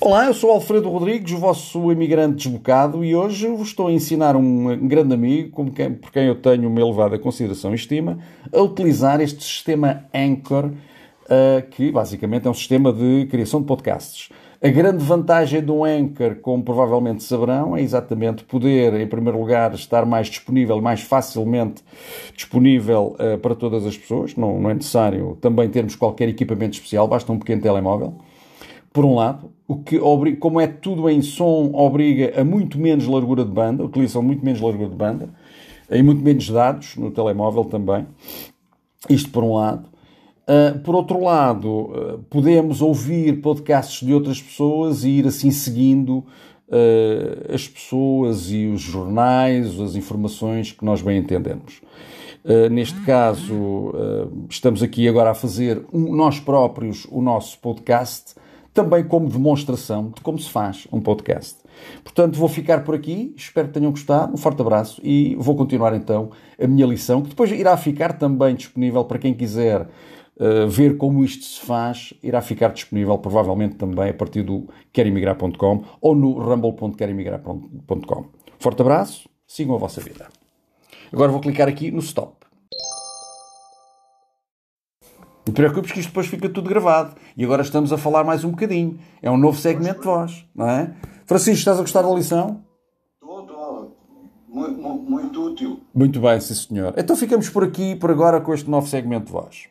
Olá, eu sou Alfredo Rodrigues, o vosso imigrante desbocado, e hoje vos estou a ensinar um grande amigo, por quem eu tenho uma elevada consideração e estima, a utilizar este sistema Anchor, eh, que basicamente é um sistema de criação de podcasts. A grande vantagem do Anchor, como provavelmente saberão, é exatamente poder, em primeiro lugar, estar mais disponível, mais facilmente disponível uh, para todas as pessoas. Não, não, é necessário também termos qualquer equipamento especial, basta um pequeno telemóvel por um lado, o que como é tudo em som, obriga a muito menos largura de banda, utilizam muito menos largura de banda, e muito menos dados no telemóvel também. Isto por um lado. Uh, por outro lado, uh, podemos ouvir podcasts de outras pessoas e ir assim seguindo uh, as pessoas e os jornais, as informações que nós bem entendemos. neste caso, estamos aqui agora a fazer um, nós próprios o nosso podcast também como demonstração de como se faz um podcast. Portanto, vou ficar por aqui, espero que tenham gostado, um forte abraço e vou continuar então a minha lição, que depois irá ficar também disponível para quem quiser uh, ver como isto se faz, irá ficar disponível provavelmente também a partir do querimigrar.com ou no rumble.querimigrar.com. Forte abraço, sigam a vossa vida. Agora vou clicar aqui no stop. Não te preocupes que isto depois fica tudo gravado. E agora estamos a falar mais um bocadinho. É um novo segmento de voz, não é? Francisco, estás a gostar da lição? Estou, estou. Muito, muito, muito útil. Muito bem, sim senhor. Então ficamos por aqui, por agora, com este novo segmento de voz.